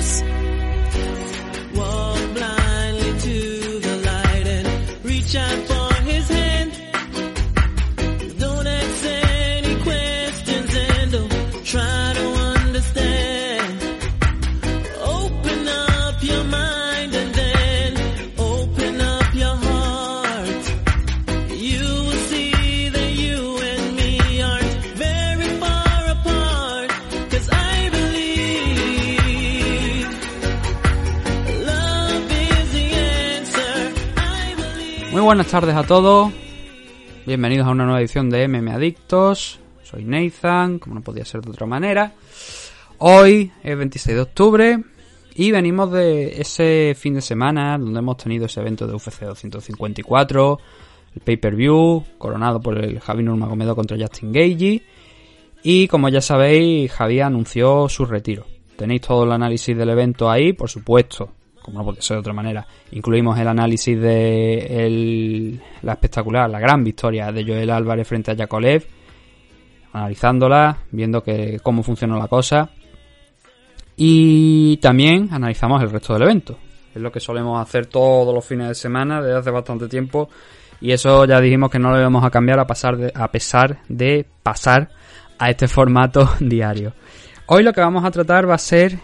Adiós. Buenas tardes a todos. Bienvenidos a una nueva edición de MM Adictos. Soy Nathan, como no podía ser de otra manera. Hoy es 26 de octubre y venimos de ese fin de semana donde hemos tenido ese evento de UFC 254, el pay-per-view, coronado por el Javi Nurmagomedov contra Justin Gagey. Y como ya sabéis, Javi anunció su retiro. Tenéis todo el análisis del evento ahí, por supuesto, como no puede ser de otra manera. Incluimos el análisis de el- la espectacular, la gran victoria de Joel Álvarez frente a Yakolev, analizándola, viendo que cómo funcionó la cosa. Y también analizamos el resto del evento. Es lo que solemos hacer todos los fines de semana desde hace bastante tiempo. Y eso ya dijimos que no lo íbamos a cambiar a, pasar a pesar de pasar a este formato diario. Hoy lo que vamos a tratar va a ser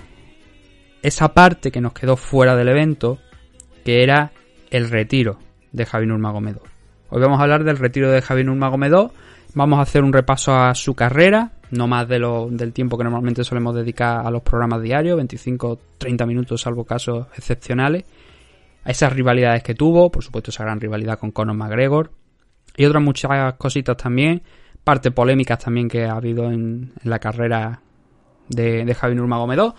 esa parte que nos quedó fuera del evento, que era el retiro de Javi Nurmagomedov. Hoy vamos a hablar del retiro de Javi Nurmagomedov. Vamos a hacer un repaso a su carrera, no más de lo, del tiempo que normalmente solemos dedicar a los programas diarios, 25-30 minutos, salvo casos excepcionales. A esas rivalidades que tuvo, por supuesto esa gran rivalidad con Conor McGregor. Y otras muchas cositas también, parte polémicas también que ha habido en, la carrera de, de Javi Nurmagomedov.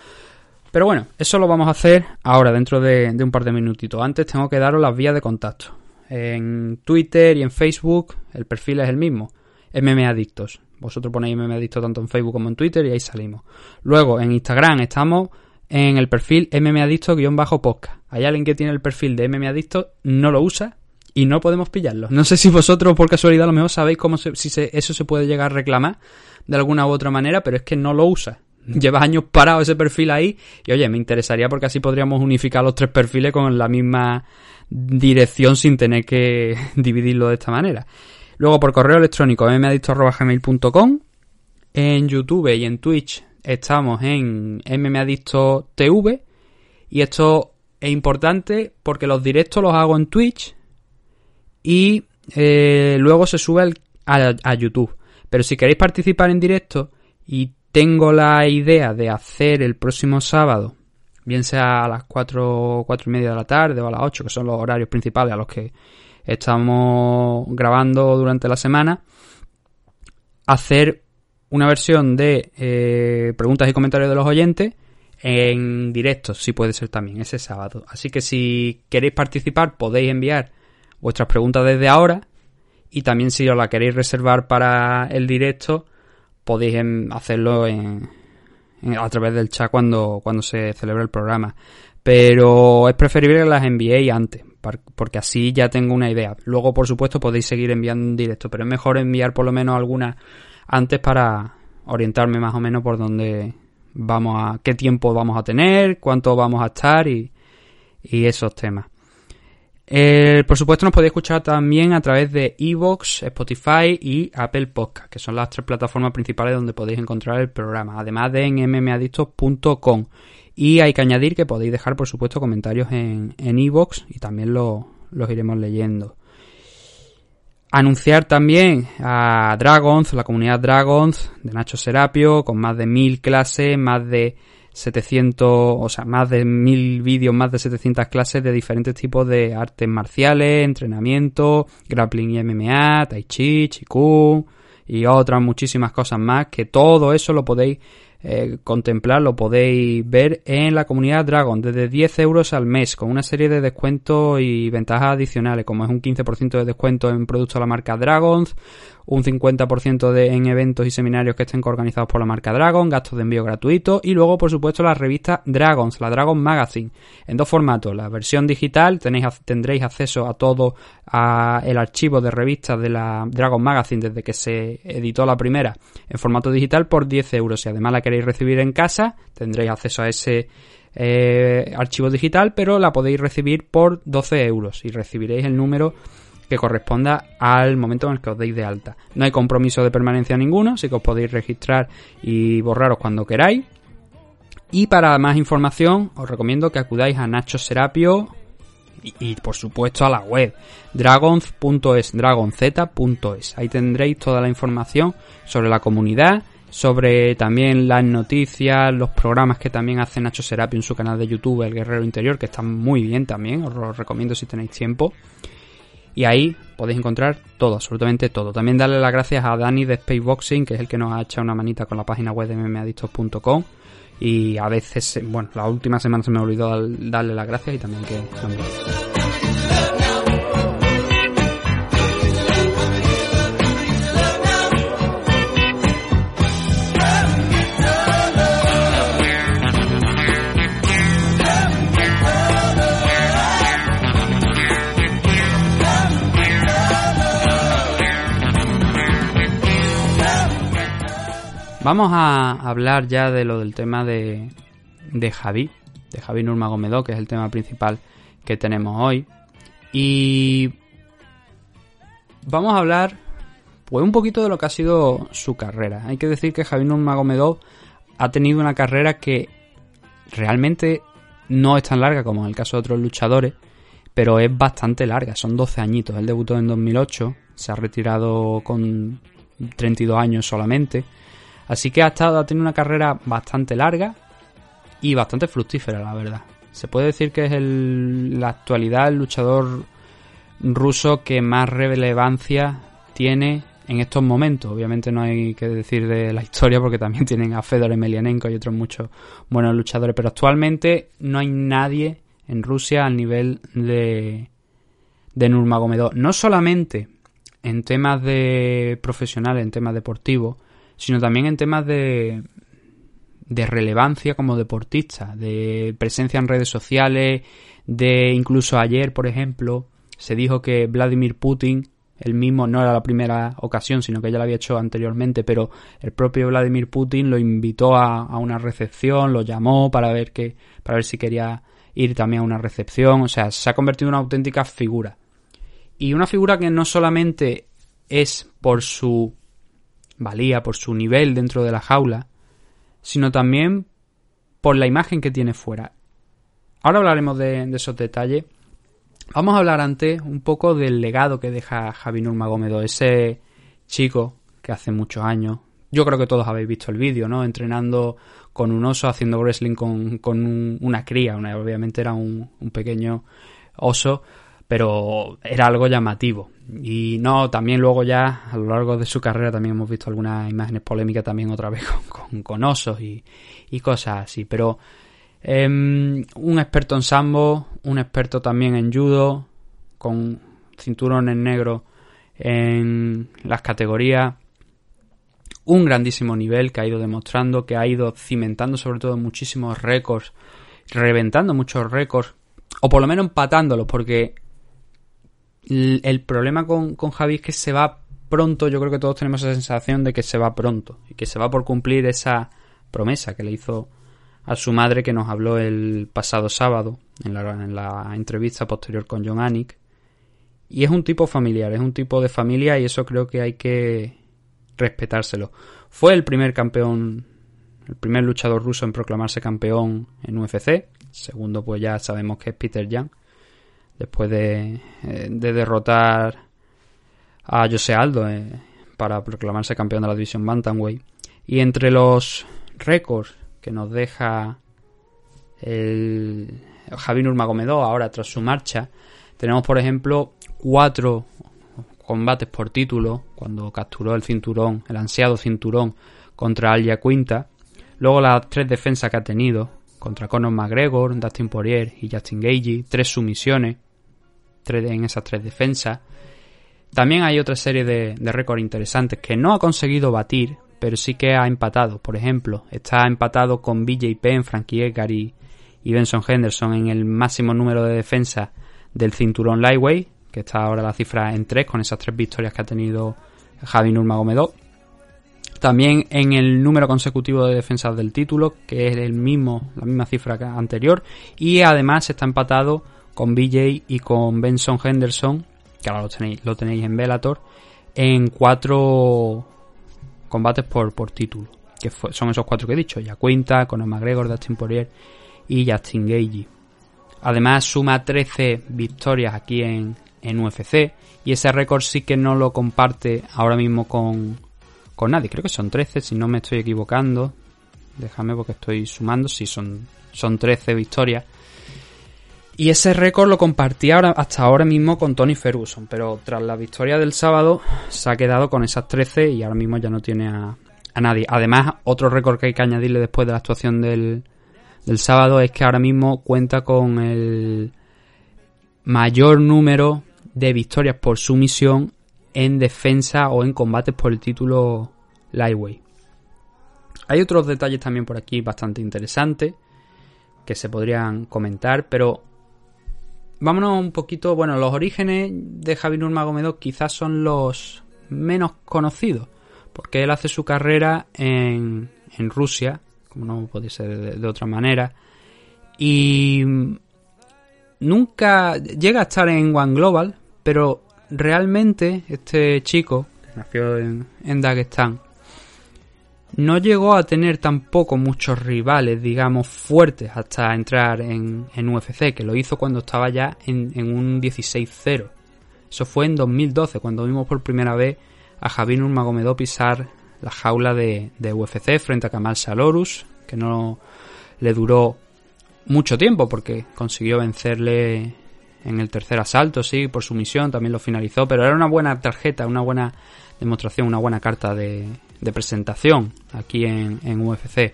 Pero bueno, eso lo vamos a hacer ahora, dentro de, un par de minutitos. Antes tengo que daros las vías de contacto. En Twitter y en Facebook el perfil es el mismo, MM Adictos. Vosotros ponéis MM Adictos tanto en Facebook como en Twitter y ahí salimos. Luego en Instagram estamos en el perfil MM Adictos-podcast. Hay alguien que tiene el perfil de MM Adictos, no lo usa y no podemos pillarlo. No sé si vosotros por casualidad a lo mejor sabéis cómo se- si se- eso se puede llegar a reclamar de alguna u otra manera, pero es que no lo usa. Lleva años parado ese perfil ahí y oye, me interesaría porque así podríamos unificar los tres perfiles con la misma dirección sin tener que dividirlo de esta manera. Luego por correo electrónico mmadicto.gmail.com En YouTube y en Twitch estamos en mmadictotv y esto es importante porque los directos los hago en Twitch y eh, luego se sube al- a, a YouTube. Pero si queréis participar en directo y tengo la idea de hacer el próximo sábado, bien sea a las 4, cuatro y media de la tarde o a las 8, que son los horarios principales a los que estamos grabando durante la semana, hacer una versión de eh, preguntas y comentarios de los oyentes en directo, si puede ser también, ese sábado. Así que si queréis participar, podéis enviar vuestras preguntas desde ahora. Y también si os la queréis reservar para el directo, podéis em, hacerlo en, en- a través del chat cuando, cuando se celebre el programa. Pero es preferible que las enviéis antes, porque así ya tengo una idea. Luego, por supuesto, podéis seguir enviando en directo, pero es mejor enviar por lo menos algunas antes para orientarme más o menos por dónde vamos a, qué tiempo vamos a tener, cuánto vamos a estar y esos temas. Eh, por supuesto, nos podéis escuchar también a través de Evox, Spotify y Apple Podcast, que son las tres plataformas principales donde podéis encontrar el programa, además de en mmadictos.com. Y hay que añadir que podéis dejar, por supuesto, comentarios en en Evox y también lo- los iremos leyendo. Anunciar también a Dragons, la comunidad Dragons de Nacho Serapio, con más de mil clases, más de 700, o sea, más de mil vídeos, más de 700 clases de diferentes tipos de artes marciales, entrenamiento, grappling y MMA, tai chi, chikung y otras muchísimas cosas más, que todo eso lo podéis eh, contemplar, lo podéis ver en la comunidad Dragon. Desde 10 euros al mes con una serie de descuentos y ventajas adicionales como es un 15% de descuento en productos de la marca Dragons, un 50% de, en eventos y seminarios que estén organizados por la marca Dragon, gastos de envío gratuitos y luego por supuesto la revista Dragons, la Dragon Magazine, en dos formatos, la versión digital tenéis, tendréis acceso a todo a el archivo de revistas de la Dragon Magazine desde que se editó la primera en formato digital por 10 euros. Si además la queréis recibir en casa, tendréis acceso a ese eh, archivo digital, pero la podéis recibir por 12 euros y recibiréis el número que corresponda al momento en el que os deis de alta. No hay compromiso de permanencia ninguno, así que os podéis registrar y borraros cuando queráis. Y para más información os recomiendo que acudáis a Nacho Serapio y, por supuesto a la web dragons.es, dragonz.es. Ahí tendréis toda la información sobre la comunidad, sobre también las noticias, los programas que también hace Nacho Serapio en su canal de YouTube, El Guerrero Interior, que están muy bien también, os lo recomiendo si tenéis tiempo. Y ahí podéis encontrar todo, absolutamente todo. También darle las gracias a Dani de Spaceboxing, que es el que nos ha echado una manita con la página web de mmadictos.com. Y a veces, bueno, la última semana se me olvidó darle las gracias y también que... Vamos a hablar ya de lo del tema de, de Javi, de Javi Nurmagomedov, que es el tema principal que tenemos hoy. Y vamos a hablar pues un poquito de lo que ha sido su carrera. Hay que decir que Javi Nurmagomedov ha tenido una carrera que realmente no es tan larga como en el caso de otros luchadores, pero es bastante larga, son 12 añitos. Él debutó en 2008, se ha retirado con 32 años solamente Así que ha estado, ha tenido una carrera bastante larga y bastante fructífera, la verdad. Se puede decir que es el, la actualidad el luchador ruso que más relevancia tiene en estos momentos. Obviamente no hay que decir de la historia porque también tienen a Fedor Emelianenko y otros muchos buenos luchadores, pero actualmente no hay nadie en Rusia al nivel de, de Nurmagomedov. No solamente en temas de profesional, en temas deportivos, sino también en temas de, de relevancia como deportista, de presencia en redes sociales, de incluso ayer, por ejemplo, se dijo que Vladimir Putin, el mismo, no era la primera ocasión, sino que ya lo había hecho anteriormente, pero el propio Vladimir Putin lo invitó a, a una recepción, lo llamó para ver que, para ver si quería ir también a una recepción, o sea, se ha convertido en una auténtica figura. Y una figura que no solamente es por su valía por su nivel dentro de la jaula, sino también por la imagen que tiene fuera. Ahora hablaremos de, esos detalles. Vamos a hablar antes un poco del legado que deja Javi Nurmagomedov, ese chico que hace muchos años, yo creo que todos habéis visto el vídeo, ¿no? Entrenando con un oso, haciendo wrestling con, con una cría, obviamente era un, un pequeño oso, pero era algo llamativo. Y no, también luego ya a lo largo de su carrera también hemos visto algunas imágenes polémicas también otra vez con, con, osos y, y, cosas así. Pero um, un experto en sambo, un experto también en judo, con cinturones negros en las categorías. Un grandísimo nivel que ha ido demostrando, que ha ido cimentando sobre todo muchísimos récords, reventando muchos récords, o por lo menos empatándolos, porque el problema con, con Javi es que se va pronto, yo creo que todos tenemos esa sensación de que se va pronto y que se va por cumplir esa promesa que le hizo a su madre que nos habló el pasado sábado en la, en la entrevista posterior con John Anik. Y es un tipo familiar, es un tipo de familia y eso creo que hay que respetárselo. Fue el primer campeón, el primer luchador ruso en proclamarse campeón en UFC. Segundo, pues ya sabemos que es Peter Jan después de, eh, de derrotar a José Aldo eh, para proclamarse campeón de la división Bantamweight. Y entre los récords que nos deja el Javi Nurmagomedov ahora tras su marcha, tenemos por ejemplo cuatro combates por título cuando capturó el cinturón, el ansiado cinturón contra Alia Quinta. Luego las tres defensas que ha tenido contra Conor McGregor, Dustin Poirier y Justin Gagey, tres sumisiones en esas tres defensas. También hay otra serie de, récords interesantes que no ha conseguido batir, pero sí que ha empatado. Por ejemplo, está empatado con BJ Penn, Frankie Edgar y, Benson Henderson en el máximo número de defensa del cinturón Lightweight, que está ahora la cifra en tres con esas tres victorias que ha tenido Javi Nurmagomedov. También en el número consecutivo de defensas del título, que es el mismo, la misma cifra anterior. Y además está empatado con BJ y con Benson Henderson, que ahora lo tenéis, lo tenéis en Bellator, en cuatro combates por, por título. Que son esos cuatro que he dicho, ya cuenta, Conor McGregor, Dustin Poirier y Justin Gagey. Además suma 13 victorias aquí en, en UFC y ese récord sí que no lo comparte ahora mismo con, con nadie. Creo que son 13, si no me estoy equivocando. Déjame porque estoy sumando. Sí, son, son 13 victorias. Y ese récord lo compartía ahora, hasta ahora mismo con Tony Ferguson. Pero tras la victoria del sábado se ha quedado con esas 13 y ahora mismo ya no tiene a, a nadie. Además, otro récord que hay que añadirle después de la actuación del, del sábado es que ahora mismo cuenta con el mayor número de victorias por sumisión en defensa o en combates por el título Lightweight. Hay otros detalles también por aquí bastante interesantes que se podrían comentar, pero vámonos un poquito, bueno, los orígenes de Javi Nurmagomedov quizás son los menos conocidos, porque él hace su carrera en, en Rusia, como no puede ser de otra manera, y nunca llega a estar en One Global, pero realmente este chico, que nació en, en Dagestán, no llegó a tener tampoco muchos rivales, digamos, fuertes hasta entrar en, UFC, que lo hizo cuando estaba ya en, en un 16-0. Eso fue en 2012, cuando vimos por primera vez a Javier Nurmagomedov pisar la jaula de, de UFC frente a Kamal Salorus, que no le duró mucho tiempo porque consiguió vencerle en el tercer asalto, sí, por su misión, también lo finalizó, pero era una buena tarjeta, una buena demostración, una buena carta de, de presentación aquí en, en UFC.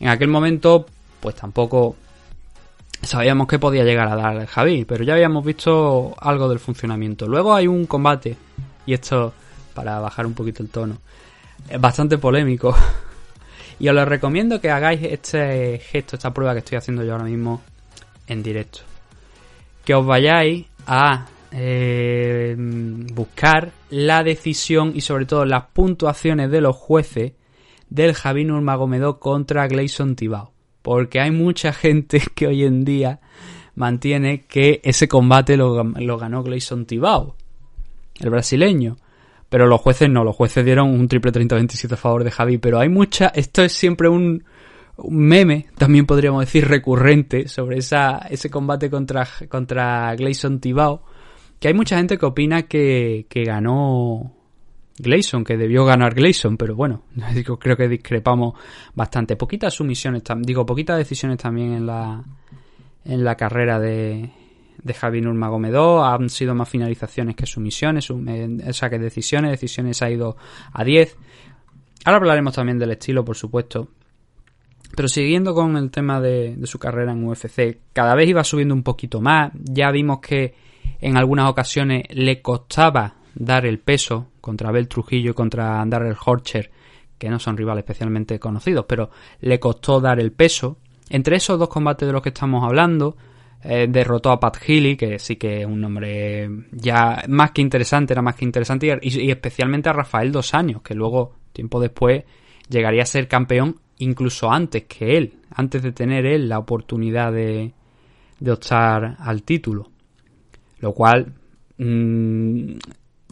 En aquel momento, pues tampoco sabíamos que podía llegar a dar Javi, pero ya habíamos visto algo del funcionamiento. Luego hay un combate, y esto para bajar un poquito el tono, es bastante polémico. y os lo recomiendo que hagáis este gesto, esta prueba que estoy haciendo yo ahora mismo en directo que os vayáis a eh, buscar la decisión y sobre todo las puntuaciones de los jueces del Javi Nurmagomedov contra Gleison Tibao. Porque hay mucha gente que hoy en día mantiene que ese combate lo, ganó Gleison Tibao, el brasileño. Pero los jueces no, los jueces dieron un triple 30-27 a favor de Javi. Pero hay mucha, esto es siempre un, meme, también podríamos decir recurrente, sobre ese combate contra, contra Gleison Tibao, que hay mucha gente que opina que, que ganó Gleison, que debió ganar Gleison, pero bueno, creo que discrepamos bastante. Poquitas sumisiones, digo, poquitas decisiones también en la, en la carrera de, de Javi Nurmagomedov, han sido más finalizaciones que sumisiones, o sea, que decisiones, decisiones ha ido a 10. Ahora hablaremos también del estilo, por supuesto, pero siguiendo con el tema de, su carrera en UFC, cada vez iba subiendo un poquito más. Ya vimos que en algunas ocasiones le costaba dar el peso contra Abel Trujillo y contra Darrell Horcher, que no son rivales especialmente conocidos, pero le costó dar el peso. Entre esos dos combates de los que estamos hablando, eh, derrotó a Pat Healy, que sí que es un nombre ya más que interesante, era más que interesante, y, especialmente a Rafael Dos Años, que luego, tiempo después, llegaría a ser campeón incluso antes que él, antes de tener él la oportunidad de, de optar al título. Lo cual mmm,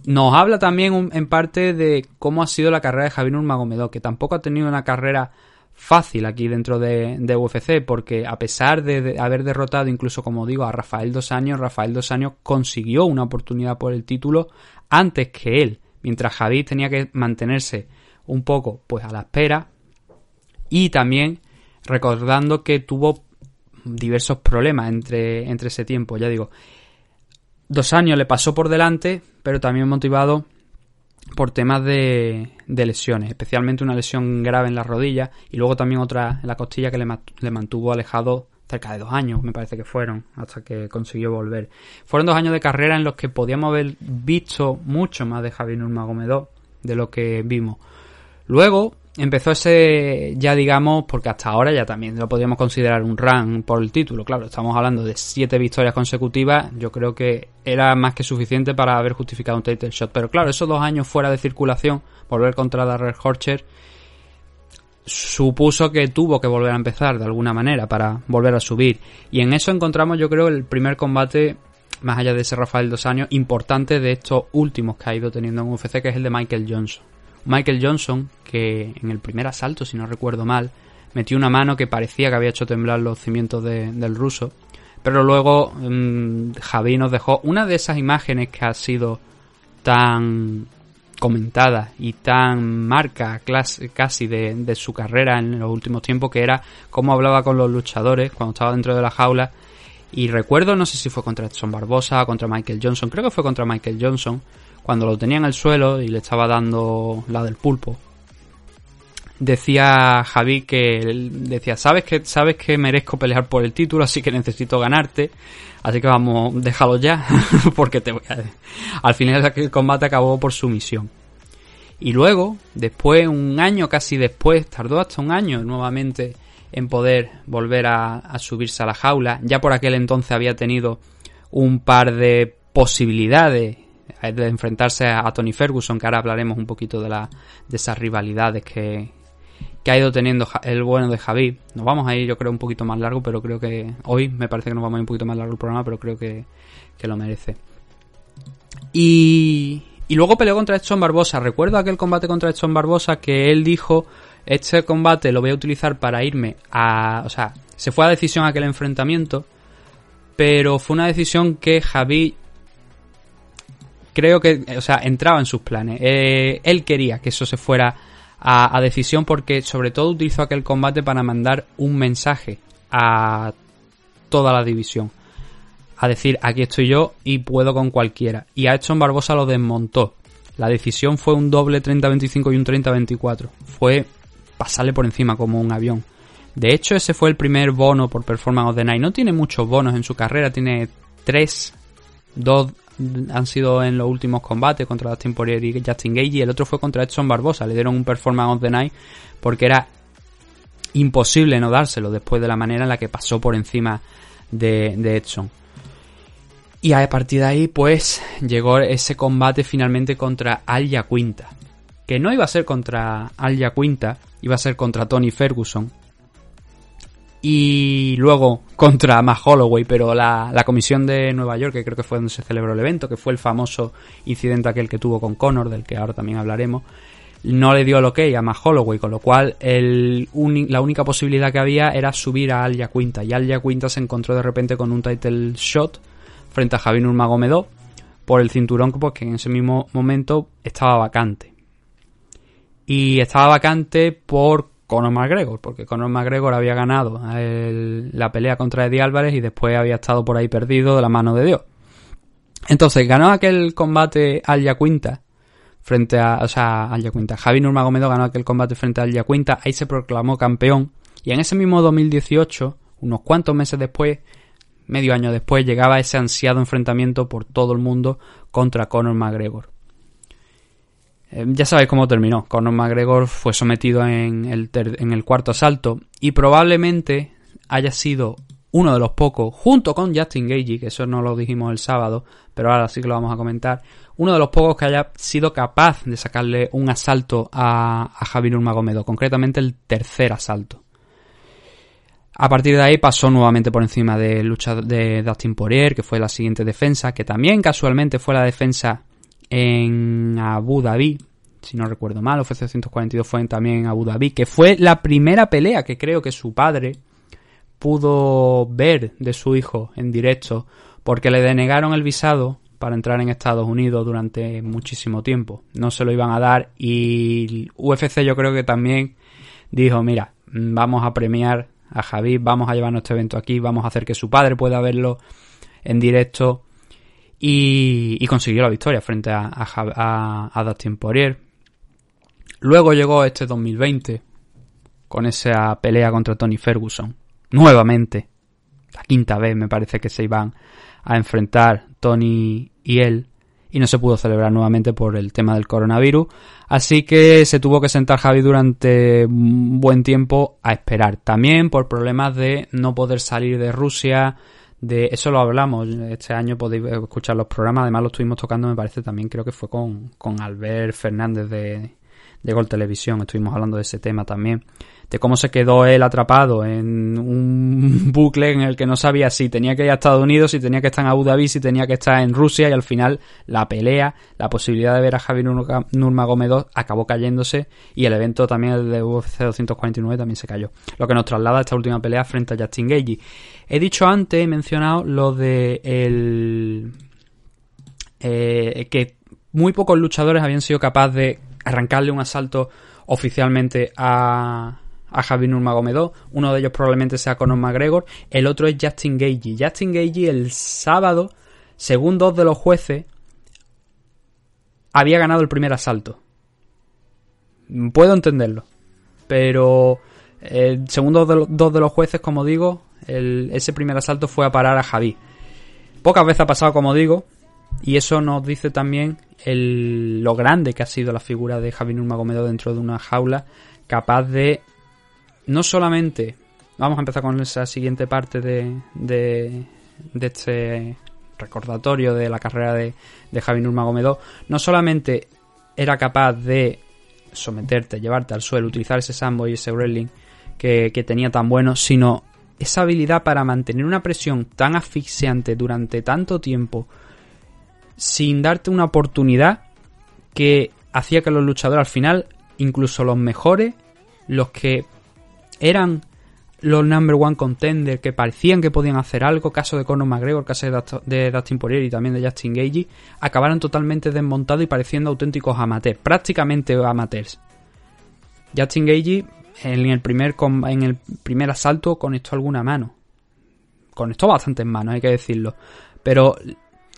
nos habla también en parte de cómo ha sido la carrera de Javier Nurmagomedov, que tampoco ha tenido una carrera fácil aquí dentro de, de UFC, porque a pesar de, de, haber derrotado incluso, como digo, a Rafael Dos Años, Rafael Dos Años consiguió una oportunidad por el título antes que él, mientras Javier tenía que mantenerse un poco pues a la espera y también recordando que tuvo diversos problemas entre, entre ese tiempo, ya digo. Dos años le pasó por delante, pero también motivado por temas de, de, lesiones, especialmente una lesión grave en la rodilla y luego también otra en la costilla que le, le, mantuvo alejado cerca de dos años, me parece que fueron, hasta que consiguió volver. Fueron dos años de carrera en los que podíamos haber visto mucho más de Javier Nurmagomedov de lo que vimos. Luego, empezó ese, ya digamos, porque hasta ahora ya también lo podríamos considerar un run por el título. Claro, estamos hablando de siete victorias consecutivas. Yo creo que era más que suficiente para haber justificado un title shot. Pero claro, esos dos años fuera de circulación, volver contra Red Horcher, supuso que tuvo que volver a empezar de alguna manera para volver a subir. Y en eso encontramos, yo creo, el primer combate, más allá de ese Rafael dos años, importante de estos últimos que ha ido teniendo en UFC, que es el de Michael Johnson. Michael Johnson, que en el primer asalto, si no recuerdo mal, metió una mano que parecía que había hecho temblar los cimientos del ruso. Pero luego mmm, Javi nos dejó una de esas imágenes que ha sido tan comentada y tan marca casi de, de, su carrera en los últimos tiempos, que era cómo hablaba con los luchadores cuando estaba dentro de la jaula. Y recuerdo, no sé si fue contra Edson Barbosa contra Michael Johnson, creo que fue contra Michael Johnson, cuando lo tenía en el suelo y le estaba dando la del pulpo, decía Javi que decía, sabes que sabes que merezco pelear por el título, así que necesito ganarte, así que vamos, déjalo ya, porque te voy a... al final el combate acabó por sumisión. Y luego, después, un año casi después, tardó hasta un año nuevamente en poder volver a, a subirse a la jaula. Ya por aquel entonces había tenido un par de posibilidades de enfrentarse a, Tony Ferguson, que ahora hablaremos un poquito de, la, de esas rivalidades que, que ha ido teniendo el bueno de Javi. Nos vamos a ir, yo creo, un poquito más largo, pero creo que hoy me parece que nos vamos a ir un poquito más largo el programa, pero creo que, que lo merece. Y, y luego peleó contra Edson Barbosa. Recuerdo aquel combate contra Edson Barbosa que él dijo, este combate lo voy a utilizar para irme a... O sea, se fue a decisión aquel enfrentamiento, pero fue una decisión que Javi creo que, o sea, entraba en sus planes. Eh, él quería que eso se fuera a, decisión porque sobre todo utilizó aquel combate para mandar un mensaje a toda la división. A decir, aquí estoy yo y puedo con cualquiera. Y a Edson Barbosa lo desmontó. La decisión fue un doble 30-25 y un 30-24. Fue pasarle por encima como un avión. De hecho, ese fue el primer bono por Performance of the Night. No tiene muchos bonos en su carrera, tiene tres, dos han sido en los últimos combates contra Dustin Poirier y Justin Gage y el otro fue contra Edson Barbosa. Le dieron un performance of the night porque era imposible no dárselo después de la manera en la que pasó por encima de, Edson. Y a partir de ahí, pues, llegó ese combate finalmente contra Alya Quinta. Que no iba a ser contra Alya Quinta, iba a ser contra Tony Ferguson y luego contra Matt Holloway, pero la, la, comisión de Nueva York, que creo que fue donde se celebró el evento, que fue el famoso incidente aquel que tuvo con Conor, del que ahora también hablaremos, no le dio el ok a Matt Holloway, con lo cual el la única posibilidad que había era subir a Alia Quinta, y Alia Quinta se encontró de repente con un title shot frente a Javier Nurmagomedov por el cinturón pues, que en ese mismo momento estaba vacante. Y estaba vacante por Conor McGregor, porque Conor McGregor había ganado la pelea contra Eddie Álvarez y después había estado por ahí perdido de la mano de Dios. Entonces ganó aquel combate al Yaquinta frente a, o sea, al Yaquinta. Javi Nurmagomedov ganó aquel combate frente al Yaquinta, ahí se proclamó campeón y en ese mismo 2018, unos cuantos meses después, medio año después, llegaba ese ansiado enfrentamiento por todo el mundo contra Conor McGregor. Eh, ya sabéis cómo terminó. Conor McGregor fue sometido en el, cuarto asalto y probablemente haya sido uno de los pocos, junto con Justin Gagey, que eso no lo dijimos el sábado, pero ahora sí que lo vamos a comentar, uno de los pocos que haya sido capaz de sacarle un asalto a, a Javier Nurmagomedov, concretamente el tercer asalto. A partir de ahí pasó nuevamente por encima de lucha de Dustin Poirier, que fue la siguiente defensa, que también casualmente fue la defensa en Abu Dhabi, si no recuerdo mal, UFC 142 fue también en Abu Dhabi, que fue la primera pelea que creo que su padre pudo ver de su hijo en directo, porque le denegaron el visado para entrar en Estados Unidos durante muchísimo tiempo. No se lo iban a dar y UFC yo creo que también dijo, mira, vamos a premiar a Javi, vamos a llevar este evento aquí, vamos a hacer que su padre pueda verlo en directo y, consiguió la victoria frente a, a, Dustin Poirier. Luego llegó este 2020 con esa pelea contra Tony Ferguson. Nuevamente, la quinta vez me parece que se iban a enfrentar Tony y él. y no se pudo celebrar nuevamente por el tema del coronavirus. Así que se tuvo que sentar Javi durante un buen tiempo a esperar. También por problemas de no poder salir de Rusia, de eso lo hablamos. Este año podéis escuchar los programas. Además lo estuvimos tocando me parece también creo que fue con, con Albert Fernández de, de Gol Televisión estuvimos hablando de ese tema también de cómo se quedó él atrapado en un bucle en el que no sabía si tenía que ir a Estados Unidos, si tenía que estar en Abu Dhabi, si tenía que estar en Rusia y al final la pelea, la posibilidad de ver a Javi Nurmagomedov acabó cayéndose y el evento también de UFC 249 también se cayó. Lo que nos traslada a esta última pelea frente a Justin Gagey. He dicho antes, he mencionado lo de el eh, que muy pocos luchadores habían sido capaces de arrancarle un asalto oficialmente a a Javi Nurmagomedov. Uno de ellos probablemente sea Conor McGregor. El otro es Justin Gagey. Justin Gagey el sábado, según dos de los jueces, había ganado el primer asalto. Puedo entenderlo. Pero eh, según dos de, los jueces, como digo, ese primer asalto fue a parar a Javi. Pocas veces ha pasado, como digo, y eso nos dice también lo grande que ha sido la figura de Javi Nurmagomedov dentro de una jaula, capaz de no solamente, vamos a empezar con esa siguiente parte de, de, este recordatorio de la carrera de, de Javi no solamente era capaz de someterte, llevarte al suelo, utilizar ese sambo y ese wrestling que, que tenía tan bueno, sino esa habilidad para mantener una presión tan asfixiante durante tanto tiempo sin darte una oportunidad que hacía que los luchadores al final, incluso los mejores, los que eran los number one contenders que parecían que podían hacer algo, caso de Conor McGregor, caso de Dustin Poirier y también de Justin Gagey, acabaron totalmente desmontados y pareciendo auténticos amateurs, prácticamente amateurs. Justin Gagey en el primer en el primer asalto conectó alguna mano. Conectó bastantes manos, hay que decirlo. Pero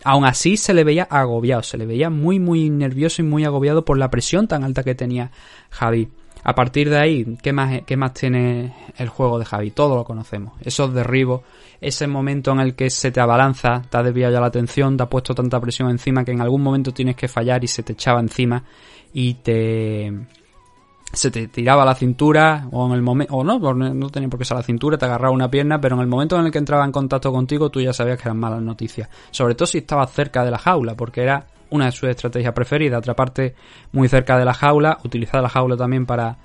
aún así se le veía agobiado, se le veía muy muy nervioso y muy agobiado por la presión tan alta que tenía Javi. A partir de ahí, ¿qué más, ¿qué más tiene el juego de Javi? Todo lo conocemos. Esos derribos, ese momento en el que se te abalanza, te ha desviado ya la atención, te ha puesto tanta presión encima que en algún momento tienes que fallar y se te echaba encima y te se te tiraba la cintura o en el momento o no, no tenía por qué ser la cintura, te agarraba una pierna, pero en el momento en el que entraba en contacto contigo tú ya sabías que eran malas noticias, sobre todo si estabas cerca de la jaula, porque era una de sus estrategias preferidas. Otra parte muy cerca de la jaula, utilizar la jaula también para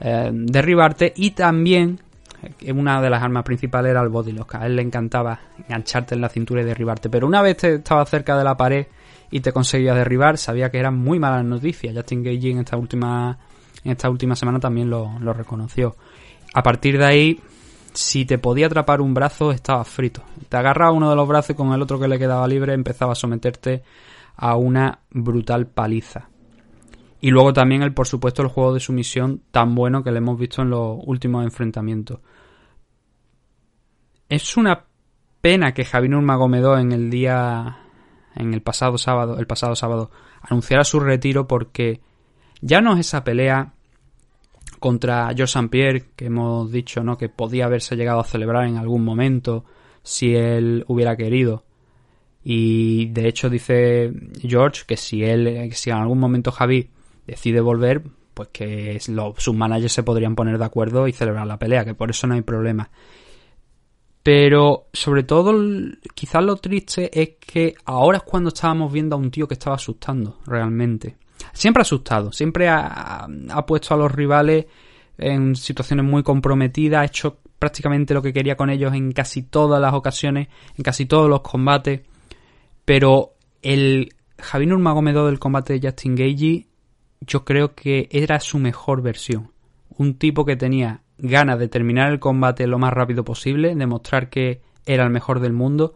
eh, derribarte y también eh, una de las armas principales era el body. A él le encantaba engancharte en la cintura y derribarte. Pero una vez te estaba cerca de la pared y te conseguía derribar, sabía que eran muy malas noticias. Justin Gage en esta última, esta última semana también lo, reconoció. A partir de ahí, si te podía atrapar un brazo, estaba frito. Te agarraba uno de los brazos y con el otro que le quedaba libre empezaba a someterte a una brutal paliza. Y luego también el, por supuesto, el juego de sumisión tan bueno que le hemos visto en los últimos enfrentamientos. Es una pena que Javier Nurmagomedov en el día en el pasado sábado, el pasado sábado anunciara su retiro porque ya no es esa pelea contra George. Pierre que hemos dicho, ¿no? que podía haberse llegado a celebrar en algún momento si él hubiera querido. Y de hecho dice George que si él, si en algún momento Javi decide volver, pues que sus managers se podrían poner de acuerdo y celebrar la pelea, que por eso no hay problema. Pero sobre todo, quizás lo triste es que ahora es cuando estábamos viendo a un tío que estaba asustando, realmente. Siempre ha asustado, siempre ha, ha puesto a los rivales en situaciones muy comprometidas, ha hecho prácticamente lo que quería con ellos en casi todas las ocasiones, en casi todos los combates. Pero el Javier Nurmagomedov del combate de Justin Gagey, yo creo que era su mejor versión. Un tipo que tenía ganas de terminar el combate lo más rápido posible, demostrar que era el mejor del mundo.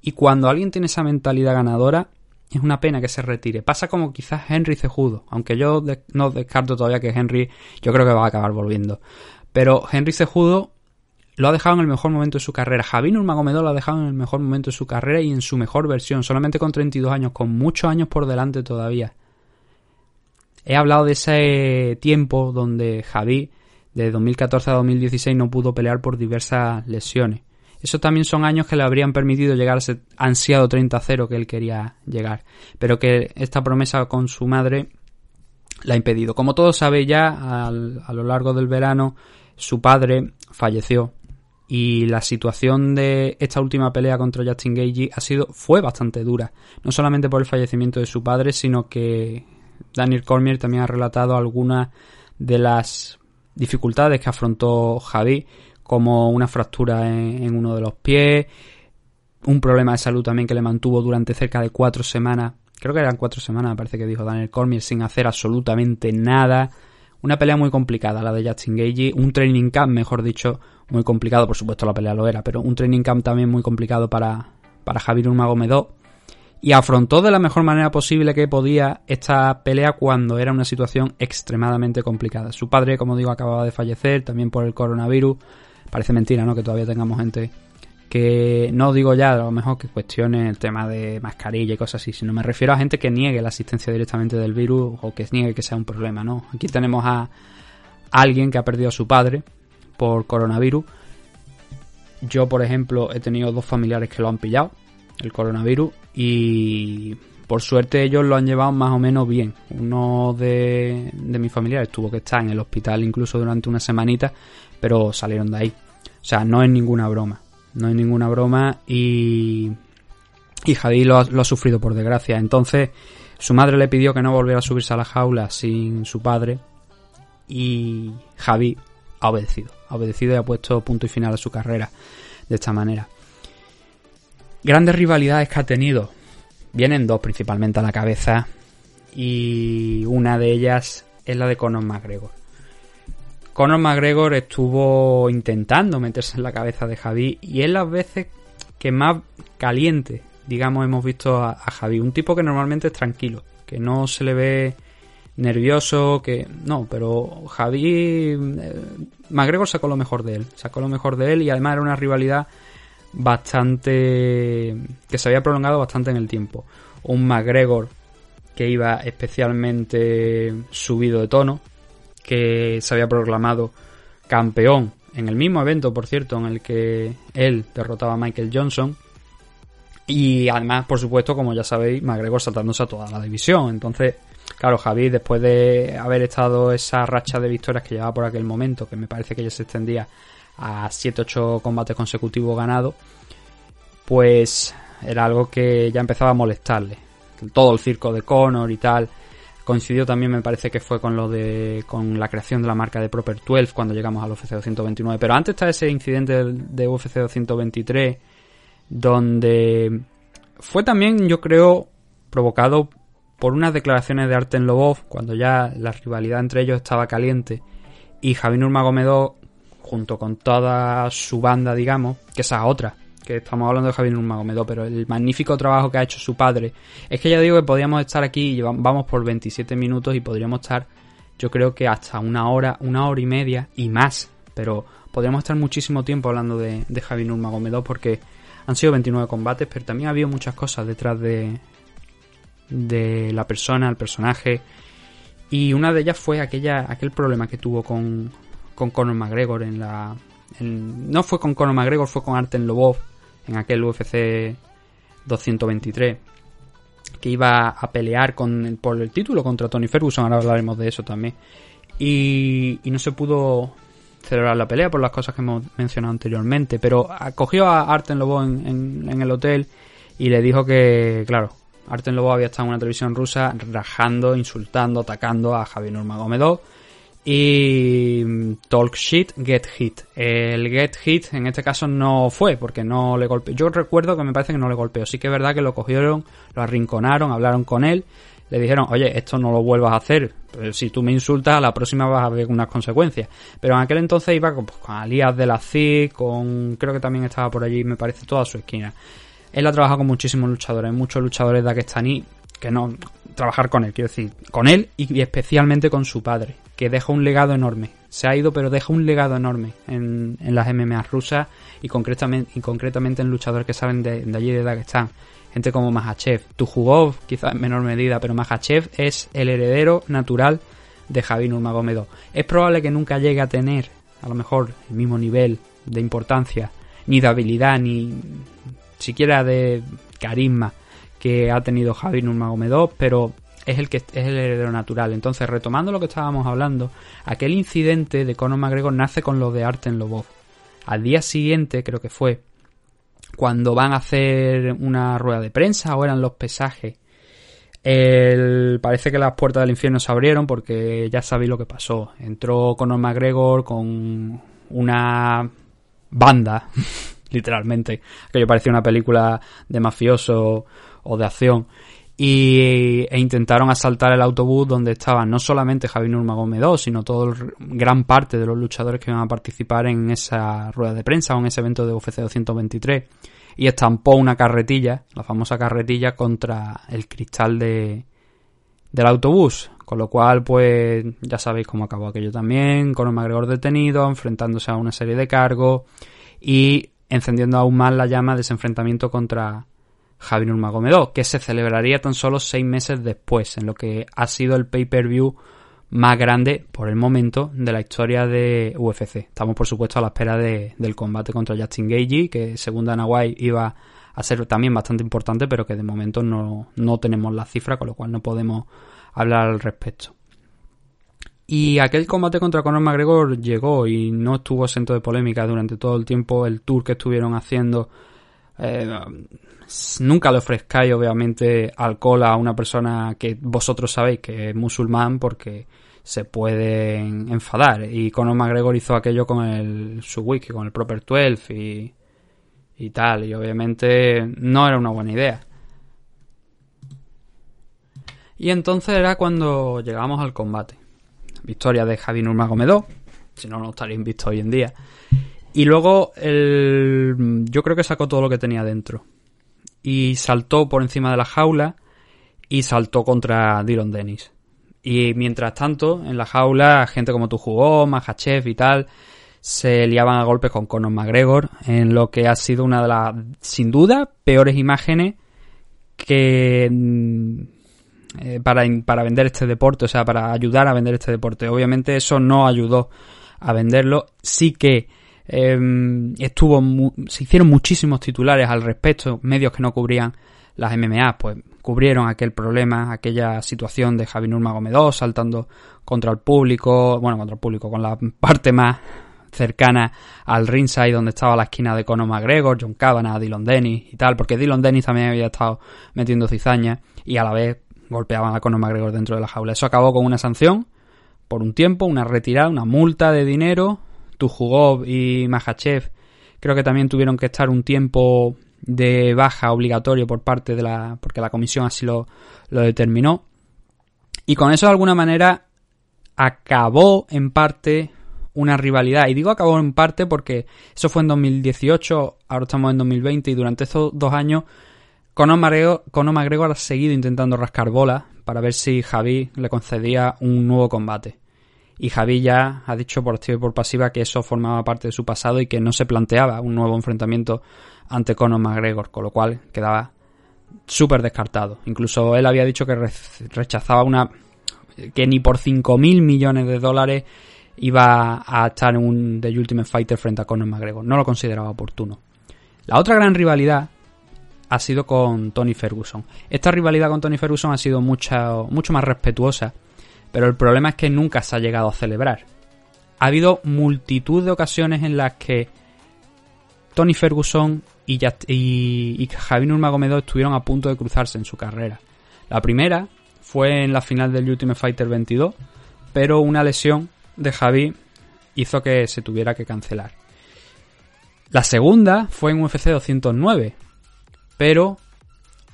Y cuando alguien tiene esa mentalidad ganadora, es una pena que se retire. Pasa como quizás Henry Cejudo, aunque yo no descarto todavía que Henry, yo creo que va a acabar volviendo. Pero Henry Cejudo lo ha dejado en el mejor momento de su carrera. Javi Nurmagomedov lo ha dejado en el mejor momento de su carrera y en su mejor versión, solamente con 32 años, con muchos años por delante todavía. He hablado de ese tiempo donde Javi, de 2014 a 2016, no pudo pelear por diversas lesiones. Eso también son años que le habrían permitido llegar a ese ansiado 30-0 que él quería llegar. Pero que esta promesa con su madre la ha impedido. Como todos sabéis ya, al- a lo largo del verano, su padre falleció. Y la situación de esta última pelea contra Justin Gagey ha sido, fue bastante dura. No solamente por el fallecimiento de su padre, sino que Daniel Cormier también ha relatado algunas de las dificultades que afrontó Javi, como una fractura en, en uno de los pies, un problema de salud también que le mantuvo durante cerca de cuatro semanas, creo que eran cuatro semanas, parece que dijo Daniel Cormier, sin hacer absolutamente nada. Una pelea muy complicada, la de Justin Gagey, un training camp, mejor dicho, muy complicado, por supuesto la pelea lo era, pero un training camp también muy complicado para, para Javier Nurmagomedov y afrontó de la mejor manera posible que podía esta pelea cuando era una situación extremadamente complicada. Su padre, como digo, acababa de fallecer también por el coronavirus. Parece mentira, ¿no? Que todavía tengamos gente que no digo ya a lo mejor que cuestione el tema de mascarilla y cosas así, sino me refiero a gente que niegue la asistencia directamente del virus o que niegue que sea un problema, ¿no? Aquí tenemos a alguien que ha perdido a su padre por coronavirus. Yo, por ejemplo, he tenido dos familiares que lo han pillado, el coronavirus, y por suerte ellos lo han llevado más o menos bien. Uno de, de mis familiares tuvo que estar en el hospital incluso durante una semanita, pero salieron de ahí. O sea, no es ninguna broma. No es ninguna broma y, y Javi lo ha, lo ha sufrido por desgracia. Entonces, su madre le pidió que no volviera a subirse a la jaula sin su padre y Javi ha obedecido. Ha obedecido y ha puesto punto y final a su carrera de esta manera. Grandes rivalidades que ha tenido. Vienen dos principalmente a la cabeza y una de ellas es la de Conor McGregor. Conor McGregor estuvo intentando meterse en la cabeza de Javi y es las veces que más caliente, digamos, hemos visto a, Javi. Un tipo que normalmente es tranquilo, que no se le ve nervioso, que no, pero Javi eh, McGregor sacó lo mejor de él, sacó lo mejor de él y además era una rivalidad bastante que se había prolongado bastante en el tiempo. Un McGregor que iba especialmente subido de tono, que se había proclamado campeón en el mismo evento, por cierto, en el que él derrotaba a Michael Johnson. Y además, por supuesto, como ya sabéis, McGregor saltándose a toda la división. Entonces, claro, Javi, después de haber estado esa racha de victorias que llevaba por aquel momento, que me parece que ya se extendía a 7-8 combates consecutivos ganados, pues era algo que ya empezaba a molestarle. Todo el circo de Conor y tal. Coincidió también, me parece que fue con lo de. con la creación de la marca de Proper 12 cuando llegamos al UFC 229. Pero antes está ese incidente de UFC 223. Donde fue también, yo creo, provocado por unas declaraciones de Arten Lobov, cuando ya la rivalidad entre ellos estaba caliente. Y Javier Nurmagomedov, junto con toda su banda, digamos, que esa es otra, que estamos hablando de Javier Nurmagomedov, pero el magnífico trabajo que ha hecho su padre. Es que ya digo que podríamos estar aquí, y vamos por 27 minutos y podríamos estar, yo creo que hasta una hora, una hora y media y más. Pero podríamos estar muchísimo tiempo hablando de, de Javier Nurmagomedov porque han sido 29 combates, pero también ha habido muchas cosas detrás de, de la persona, el personaje. Y una de ellas fue aquella, aquel problema que tuvo con, con Conor McGregor en la. no fue con Conor McGregor, fue con Arten Lobov en aquel UFC 223 que iba a pelear con, por el título contra Tony Ferguson, ahora hablaremos de eso también. Y, no se pudo celebrar la pelea por las cosas que hemos mencionado anteriormente, pero acogió a Arten Lobov en, en- el hotel y le dijo que, claro, Arten Lobov había estado en una televisión rusa rajando, insultando, atacando a Javier Nurmagomedov y mm, talk shit, get hit. El get hit en este caso no fue porque no le golpeó. Yo recuerdo que me parece que no le golpeó. Sí que es verdad que lo cogieron, lo arrinconaron, hablaron con él, le dijeron, oye, esto no lo vuelvas a hacer. Si tú me insultas, a la próxima vas a ver unas consecuencias. Pero en aquel entonces iba con, pues, Alias de la CIC, con creo que también estaba por allí, me parece, toda su esquina. Él ha trabajado con muchísimos luchadores, muchos luchadores daguestaní que no trabajar con él, quiero decir, con él y especialmente con su padre, que deja un legado enorme. Se ha ido, pero deja un legado enorme en, en las MMA rusas y concretamente, y concretamente en luchadores que saben de, de allí de Dagestán. Gente como Mahachev, Tujugov, quizás en menor medida, pero Mahachev es el heredero natural de Javi Nurmagomedov. Es probable que nunca llegue a tener, a lo mejor, el mismo nivel de importancia ni de habilidad, ni siquiera de carisma que ha tenido Javi Nurmagomedov, pero es el que es el heredero natural. Entonces, retomando lo que estábamos hablando, aquel incidente de Conor McGregor nace con lo de Arten Lobov. Al día siguiente, creo que fue, cuando van a hacer una rueda de prensa o eran los pesajes, el, parece que las puertas del infierno se abrieron porque ya sabéis lo que pasó. Entró Conor McGregor con una banda, literalmente, que yo parecía una película de mafioso o de acción, y, e intentaron asaltar el autobús donde estaban no solamente Javi Nurmagomedov, sino todo gran parte de los luchadores que iban a participar en esa rueda de prensa o en ese evento de UFC 223 y estampó una carretilla, la famosa carretilla, contra el cristal de, del autobús. Con lo cual, pues ya sabéis cómo acabó aquello también, con un McGregor detenido, enfrentándose a una serie de cargos y encendiendo aún más la llama de ese enfrentamiento contra Javi Nurmagomedov, que se celebraría tan solo seis meses después, en lo que ha sido el pay-per-view más grande por el momento de la historia de UFC. Estamos por supuesto a la espera de, del combate contra Justin Gagey, que según Dana White iba a ser también bastante importante, pero que de momento no, no tenemos la cifra, con lo cual no podemos hablar al respecto. Y aquel combate contra Conor McGregor llegó y no estuvo exento de polémica durante todo el tiempo, el tour que estuvieron haciendo. Eh, nunca le ofrezcáis obviamente alcohol a una persona que vosotros sabéis que es musulmán porque se pueden enfadar. Y Conor McGregor hizo aquello con el, su wiki, con el Proper 12 y, y tal. Y obviamente no era una buena idea. Y entonces era cuando llegamos al combate. Victoria de Javi Nurmagomedov. Si no, no estarían visto hoy en día. Y luego el, yo creo que sacó todo lo que tenía dentro. Y saltó por encima de la jaula y saltó contra Dylan Dennis. Y mientras tanto, en la jaula, gente como tu jugó, Mahachev y tal, se liaban a golpes con Conor McGregor, en lo que ha sido una de las, sin duda, peores imágenes que mm, eh, para, para vender este deporte, o sea, para ayudar a vender este deporte. Obviamente eso no ayudó a venderlo, sí que em, estuvo, se hicieron muchísimos titulares al respecto, medios que no cubrían las MMA, pues cubrieron aquel problema, aquella situación de Javi Nurmagomedov saltando contra el público, bueno, contra el público, con la parte más cercana al ringside donde estaba la esquina de Conor McGregor, John Kavanagh, Dylan Dennis y tal, porque Dylan Dennis también había estado metiendo cizaña y a la vez golpeaban a Conor McGregor dentro de la jaula. Eso acabó con una sanción por un tiempo, una retirada, una multa de dinero. Tujugov y Mahachev creo que también tuvieron que estar un tiempo de baja obligatorio por parte de la. porque la comisión así lo, lo determinó. Y con eso de alguna manera acabó en parte una rivalidad. Y digo acabó en parte porque eso fue en 2018, ahora estamos en 2020 y durante estos dos años Conor McGregor, ha seguido intentando rascar bolas para ver si Javi le concedía un nuevo combate. Y Javi ya ha dicho por activa y por pasiva que eso formaba parte de su pasado y que no se planteaba un nuevo enfrentamiento ante Conor McGregor, con lo cual quedaba súper descartado. Incluso él había dicho que rechazaba una que ni por 5.000 millones de dólares iba a estar en un The Ultimate Fighter frente a Conor McGregor. No lo consideraba oportuno. La otra gran rivalidad ha sido con Tony Ferguson. Esta rivalidad con Tony Ferguson ha sido mucho, mucho más respetuosa, pero el problema es que nunca se ha llegado a celebrar. Ha habido multitud de ocasiones en las que Tony Ferguson y, y, y Nurmagomedov estuvieron a punto de cruzarse en su carrera. La primera fue en la final del Ultimate Fighter 22, pero una lesión de Javi hizo que se tuviera que cancelar. La segunda fue en UFC 209, pero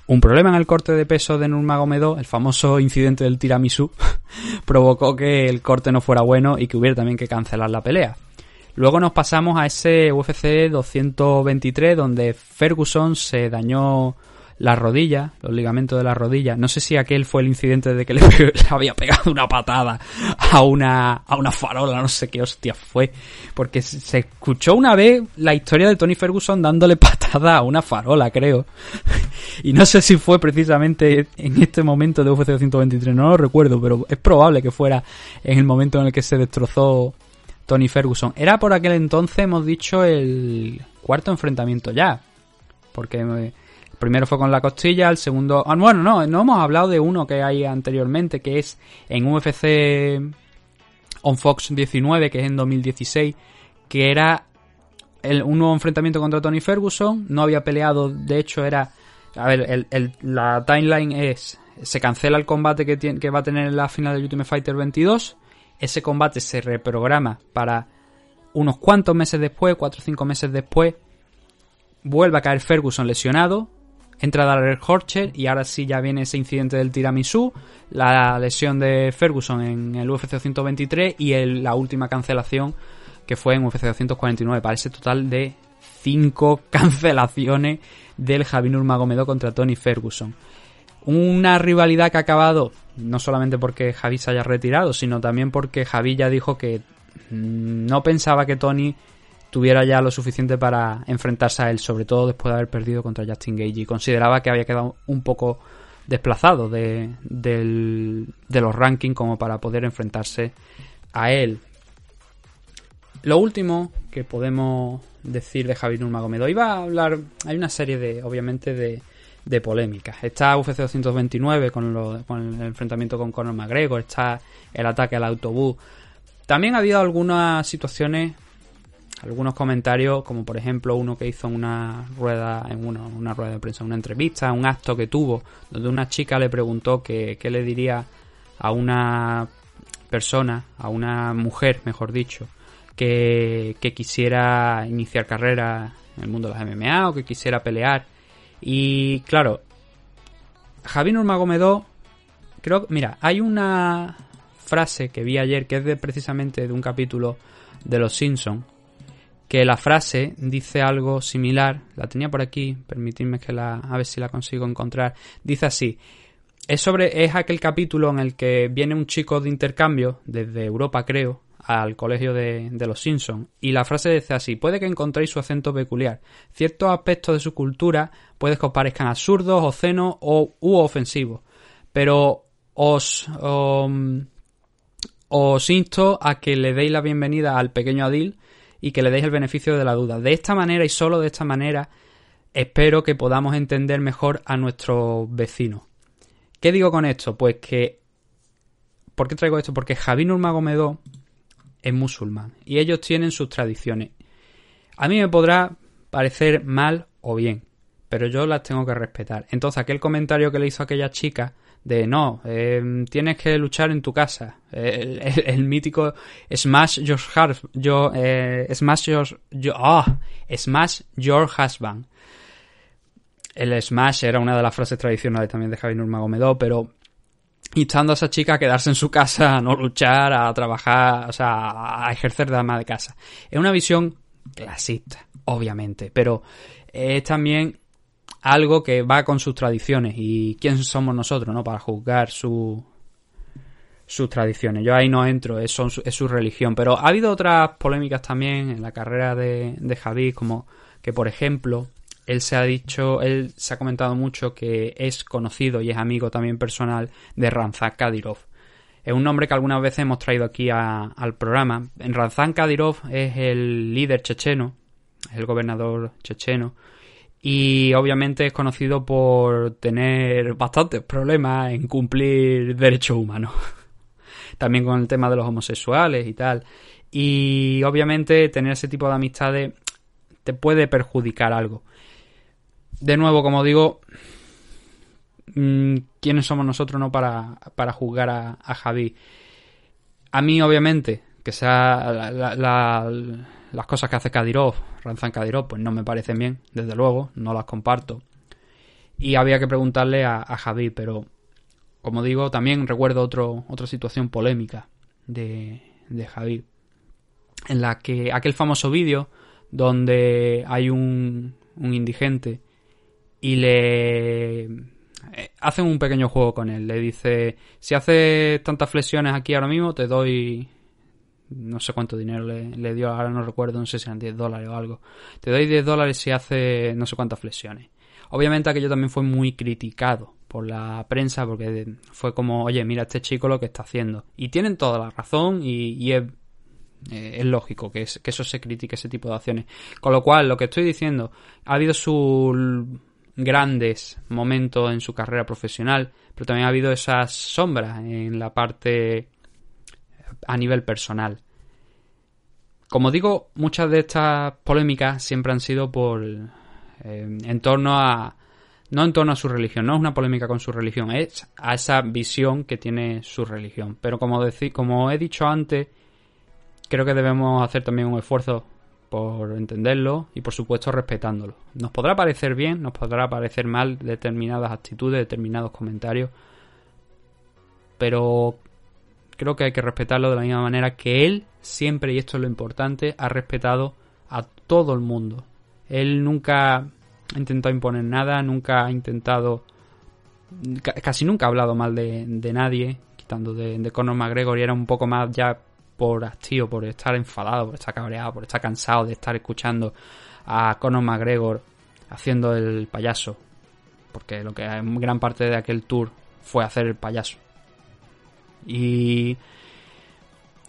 un problema en el corte de peso de Nurmagomedov, el famoso incidente del tiramisú, provocó que el corte no fuera bueno y que hubiera también que cancelar la pelea. Luego nos pasamos a ese UFC 223 donde Ferguson se dañó la rodilla, los ligamentos de la rodilla. No sé si aquel fue el incidente de que le, había pegado una patada a una, a una farola, no sé qué hostia fue. Porque se escuchó una vez la historia de Tony Ferguson dándole patada a una farola, creo. y no sé si fue precisamente en este momento de UFC 223, no lo recuerdo, pero es probable que fuera en el momento en el que se destrozó Tony Ferguson. Era por aquel entonces, hemos dicho, el cuarto enfrentamiento ya. Porque eh, primero fue con la costilla, el segundo... Ah, bueno, no, no hemos hablado de uno que hay anteriormente, que es en UFC on Fox 19, que es en 2016, que era el, un nuevo enfrentamiento contra Tony Ferguson. No había peleado, de hecho era... A ver, el, el, la timeline es... Se cancela el combate que, tiene, que va a tener en la final de Ultimate Fighter 22. Ese combate se reprograma para unos cuantos meses después, 4 o 5 meses después. Vuelve a caer Ferguson lesionado. Entra Darrell Horcher y ahora sí ya viene ese incidente del tiramisú, la lesión de Ferguson en el UFC 223 y la última cancelación que fue en UFC 249 para ese total de 5 cancelaciones del Javi Nurmagomedov contra Tony Ferguson. Una rivalidad que ha acabado no solamente porque Javi se haya retirado, sino también porque Javi ya dijo que no pensaba que Tony tuviera ya lo suficiente para enfrentarse a él, sobre todo después de haber perdido contra Justin Gage y consideraba que había quedado un poco desplazado de, del, de los rankings como para poder enfrentarse a él. Lo último que podemos decir de Javier Nurmagomedov, iba a hablar, hay una serie de, obviamente, de, de polémicas. Está UFC 229 con, lo, con, el enfrentamiento con Conor McGregor, está el ataque al autobús. También ha habido algunas situaciones, algunos comentarios, como por ejemplo uno que hizo una rueda, en una, una rueda de prensa, una entrevista, un acto que tuvo, donde una chica le preguntó qué le diría a una persona, a una mujer, mejor dicho, que, que quisiera iniciar carrera en el mundo de las MMA o que quisiera pelear. Y claro, Javi Nurmagomedov, creo, mira, hay una frase que vi ayer que es de precisamente de un capítulo de Los Simpson que la frase dice algo similar, la tenía por aquí, permitidme que la a ver si la consigo encontrar. Dice así: es sobre es aquel capítulo en el que viene un chico de intercambio desde Europa, creo, al colegio de, de los Simpsons. Y la frase dice así, puede que encontréis su acento peculiar. Ciertos aspectos de su cultura puede que os parezcan absurdos, obscenos o, u ofensivos. Pero os, os insto a que le deis la bienvenida al pequeño Adil y que le deis el beneficio de la duda. De esta manera y solo de esta manera espero que podamos entender mejor a nuestros vecinos. ¿Qué digo con esto? Pues que... ¿Por qué traigo esto? Porque Javi Nurmagomedov es musulmán y ellos tienen sus tradiciones. A mí me podrá parecer mal o bien, pero yo las tengo que respetar. Entonces, aquel comentario que le hizo aquella chica de no, eh, tienes que luchar en tu casa. El, mítico Smash Your Heart, yo, eh, Smash Your, yo, oh, Smash Your Husband. El Smash era una de las frases tradicionales también de Javi Nurmagomedov, pero instando a esa chica a quedarse en su casa, a no luchar, a trabajar, o sea, a ejercer de de casa. Es una visión clasista, obviamente, pero es también algo que va con sus tradiciones y quién somos nosotros, ¿no? Para juzgar su, sus tradiciones. Yo ahí no entro, es, es su religión. Pero ha habido otras polémicas también en la carrera de, de como que, por ejemplo, él se ha dicho, él se ha comentado mucho que es conocido y es amigo también personal de Ramzan Kadyrov. Es un nombre que algunas veces hemos traído aquí al programa. Ramzan Kadyrov es el líder checheno, es el gobernador checheno, y obviamente es conocido por tener bastantes problemas en cumplir derechos humanos. También con el tema de los homosexuales y tal. Y obviamente tener ese tipo de amistades te puede perjudicar algo de nuevo, como digo, ¿quiénes somos nosotros no para, para juzgar a, Javi? A mí, obviamente, que sea la, la, las cosas que hace Kadirov, Ranzan Kadirov, pues no me parecen bien, desde luego, no las comparto. Y había que preguntarle a, a Javi, pero como digo, también recuerdo otro, otra situación polémica de, de Javi, en la que aquel famoso vídeo donde hay un, un indigente y le eh, hacen un pequeño juego con él. Le dice, si haces tantas flexiones aquí ahora mismo, te doy... No sé cuánto dinero le, dio, ahora no recuerdo, no sé si eran 10 dólares o algo. Te doy 10 dólares si hace no sé cuántas flexiones. Obviamente aquello también fue muy criticado por la prensa porque fue como, oye, mira este chico lo que está haciendo. Y tienen toda la razón y, eh, es lógico que, que eso se critique, ese tipo de acciones. Con lo cual, lo que estoy diciendo, ha habido sus grandes momentos en su carrera profesional, pero también ha habido esas sombras en la parte a nivel personal. Como digo, muchas de estas polémicas siempre han sido por eh, en torno a no en torno a su religión, no es una polémica con su religión, es a esa visión que tiene su religión. Pero como deci- como he dicho antes, creo que debemos hacer también un esfuerzo por entenderlo y por supuesto respetándolo. Nos podrá parecer bien, nos podrá parecer mal determinadas actitudes, determinados comentarios, pero creo que hay que respetarlo de la misma manera que él siempre, y esto es lo importante, ha respetado a todo el mundo. Él nunca ha intentado imponer nada, nunca ha intentado, ca- casi nunca ha hablado mal de, de nadie, quitando de, de Conor McGregor y era un poco más ya por hastío, por estar enfadado, por estar cabreado, por estar cansado de estar escuchando a Conor McGregor haciendo el payaso, porque lo que en gran parte de aquel tour fue hacer el payaso. Y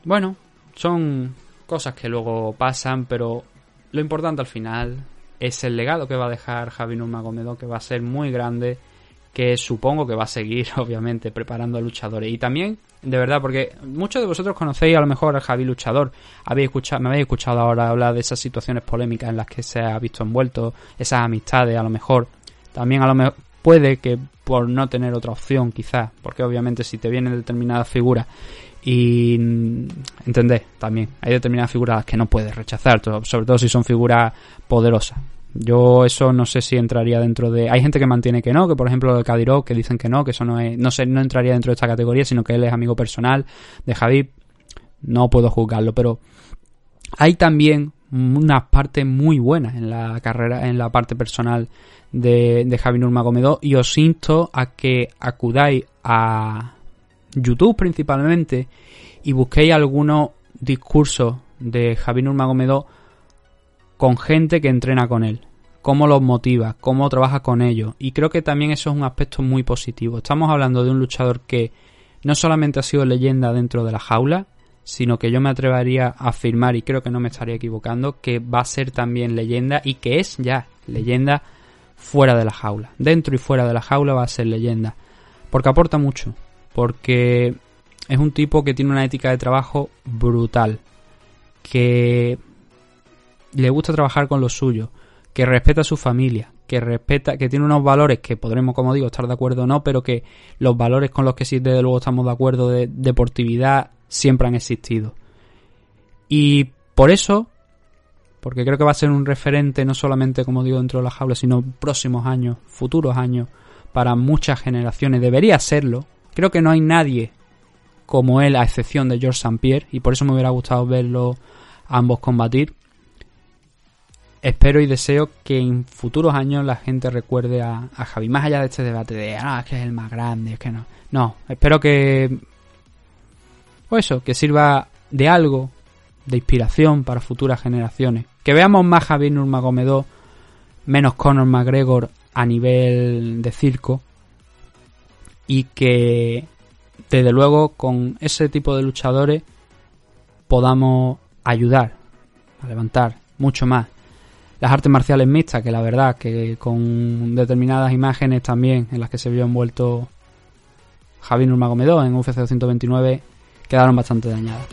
bueno, son cosas que luego pasan, pero lo importante al final es el legado que va a dejar Javi Nurmagomedov, que va a ser muy grande, que supongo que va a seguir, obviamente, preparando a luchadores. Y también, de verdad, porque muchos de vosotros conocéis a lo mejor a Javi Luchador, habéis escuchado, me habéis escuchado ahora hablar de esas situaciones polémicas en las que se ha visto envuelto, esas amistades, a lo mejor. También a lo mejor puede que por no tener otra opción, quizás, porque obviamente si te vienen determinadas figuras y mm, entendés también hay determinadas figuras que no puedes rechazar sobre todo si son figuras poderosas. Yo eso no sé si entraría dentro de hay gente que mantiene que no que por ejemplo lo de Kadirov que dicen que no que eso no es no sé no entraría dentro de esta categoría sino que él es amigo personal de Javi no puedo juzgarlo pero hay también unas partes muy buenas en la carrera en la parte personal de, de Javi Nurmagomedov y os insto a que acudáis a YouTube principalmente y busquéis algunos discursos de Javi Nurmagomedov con gente que entrena con él, cómo los motiva, cómo trabaja con ellos y creo que también eso es un aspecto muy positivo. Estamos hablando de un luchador que no solamente ha sido leyenda dentro de la jaula, sino que yo me atrevería a afirmar y creo que no me estaría equivocando que va a ser también leyenda y que es ya leyenda fuera de la jaula. Dentro y fuera de la jaula va a ser leyenda. Porque aporta mucho, porque es un tipo que tiene una ética de trabajo brutal, que le gusta trabajar con lo suyo, que respeta a su familia, que respeta, que tiene unos valores que podremos, como digo, estar de acuerdo o no, pero que los valores con los que sí desde luego estamos de acuerdo de deportividad siempre han existido. Y por eso, porque creo que va a ser un referente no solamente, como digo, dentro de la jaula, sino próximos años, futuros años, para muchas generaciones, debería serlo. Creo que no hay nadie como él, a excepción de George St. Pierre, y por eso me hubiera gustado verlo ambos combatir. Espero y deseo que en futuros años la gente recuerde a, a Javi, más allá de este debate de, ah, es que es el más grande, es que no. No, espero que, o eso, que sirva de algo, de inspiración para futuras generaciones. Que veamos más Javier Nurmagomedov, menos Conor McGregor a nivel de circo, y que desde luego con ese tipo de luchadores podamos ayudar a levantar mucho más las artes marciales mixtas, que la verdad que con determinadas imágenes también en las que se vio envuelto Javier Nurmagomedov en UFC 229 quedaron bastante dañadas.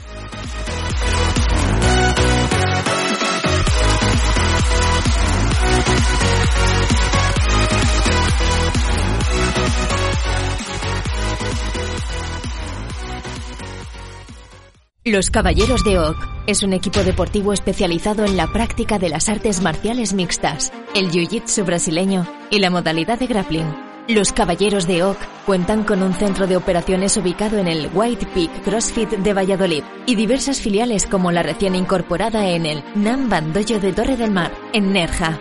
Los Caballeros de Oak es un equipo deportivo especializado en la práctica de las artes marciales mixtas, el jiu-jitsu brasileño y la modalidad de grappling. Los Caballeros de Oak cuentan con un centro de operaciones ubicado en el White Peak CrossFit de Valladolid y diversas filiales como la recién incorporada en el Nam Bandollo de Torre del Mar, en Nerja.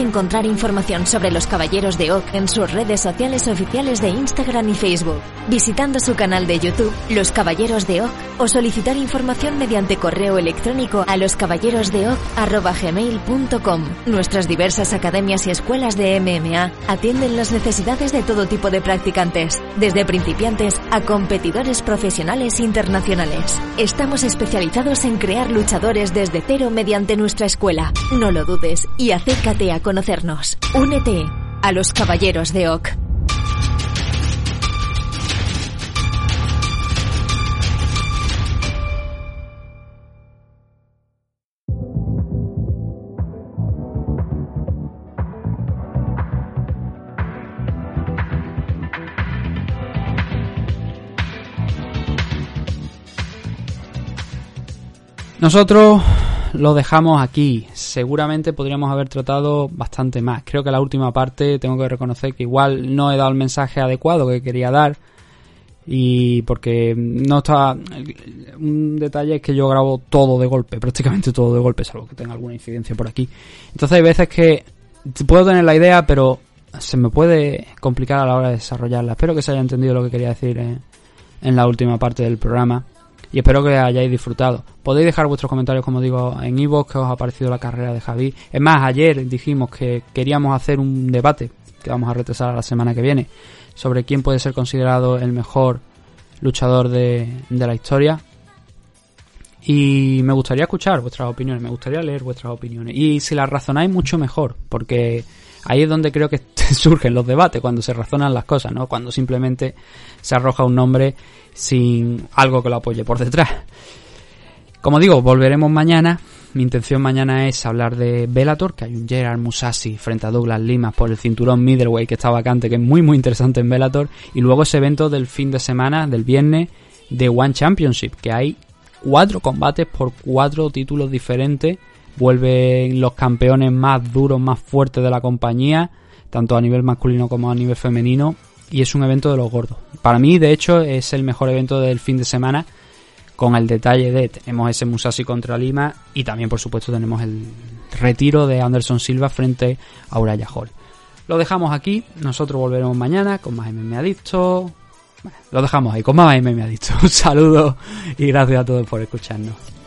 encontrar información sobre los Caballeros de Oc en sus redes sociales oficiales de Instagram y Facebook, visitando su canal de YouTube, Los Caballeros de Oc, o solicitar información mediante correo electrónico a loscaballerosdeoc.com gmail.com. Nuestras diversas academias y escuelas de MMA atienden las necesidades de todo tipo de practicantes, desde principiantes a competidores profesionales internacionales. Estamos especializados en crear luchadores desde cero mediante nuestra escuela. No lo dudes y acércate a conocernos. Únete a los Caballeros de Oc. Nosotros lo dejamos aquí. Seguramente podríamos haber tratado bastante más. Creo que la última parte tengo que reconocer que igual no he dado el mensaje adecuado que quería dar. Y porque no está. Un detalle es que yo grabo todo de golpe, prácticamente todo de golpe, salvo que tenga alguna incidencia por aquí. Entonces hay veces que puedo tener la idea, pero se me puede complicar a la hora de desarrollarla. Espero que se haya entendido lo que quería decir en, la última parte del programa y espero que hayáis disfrutado. Podéis dejar vuestros comentarios, como digo, en Ivo, que os ha parecido la carrera de Javi. Es más, ayer dijimos que queríamos hacer un debate, que vamos a retrasar a la semana que viene, sobre quién puede ser considerado el mejor luchador de, de la historia. Y me gustaría escuchar vuestras opiniones, me gustaría leer vuestras opiniones. Y si las razonáis mucho mejor, porque ahí es donde creo que surgen los debates, cuando se razonan las cosas, ¿no? Cuando simplemente se arroja un nombre sin algo que lo apoye por detrás. Como digo, volveremos mañana. Mi intención mañana es hablar de Bellator, que hay un Gerard Musashi frente a Douglas Limas por el cinturón middleweight que está vacante, que es muy muy interesante en Bellator, y luego ese evento del fin de semana, del viernes, de One Championship, que hay cuatro combates por cuatro títulos diferentes, vuelven los campeones más duros, más fuertes de la compañía, tanto a nivel masculino como a nivel femenino, y es un evento de los gordos. Para mí, de hecho, es el mejor evento del fin de semana, con el detalle de tenemos ese Musashi contra Lima y también, por supuesto, tenemos el retiro de Anderson Silva frente a Uraya Hall. Lo dejamos aquí, nosotros volveremos mañana con más MMA Adicto. Bueno, lo dejamos ahí con más MMA Adicto. Un saludo y gracias a todos por escucharnos.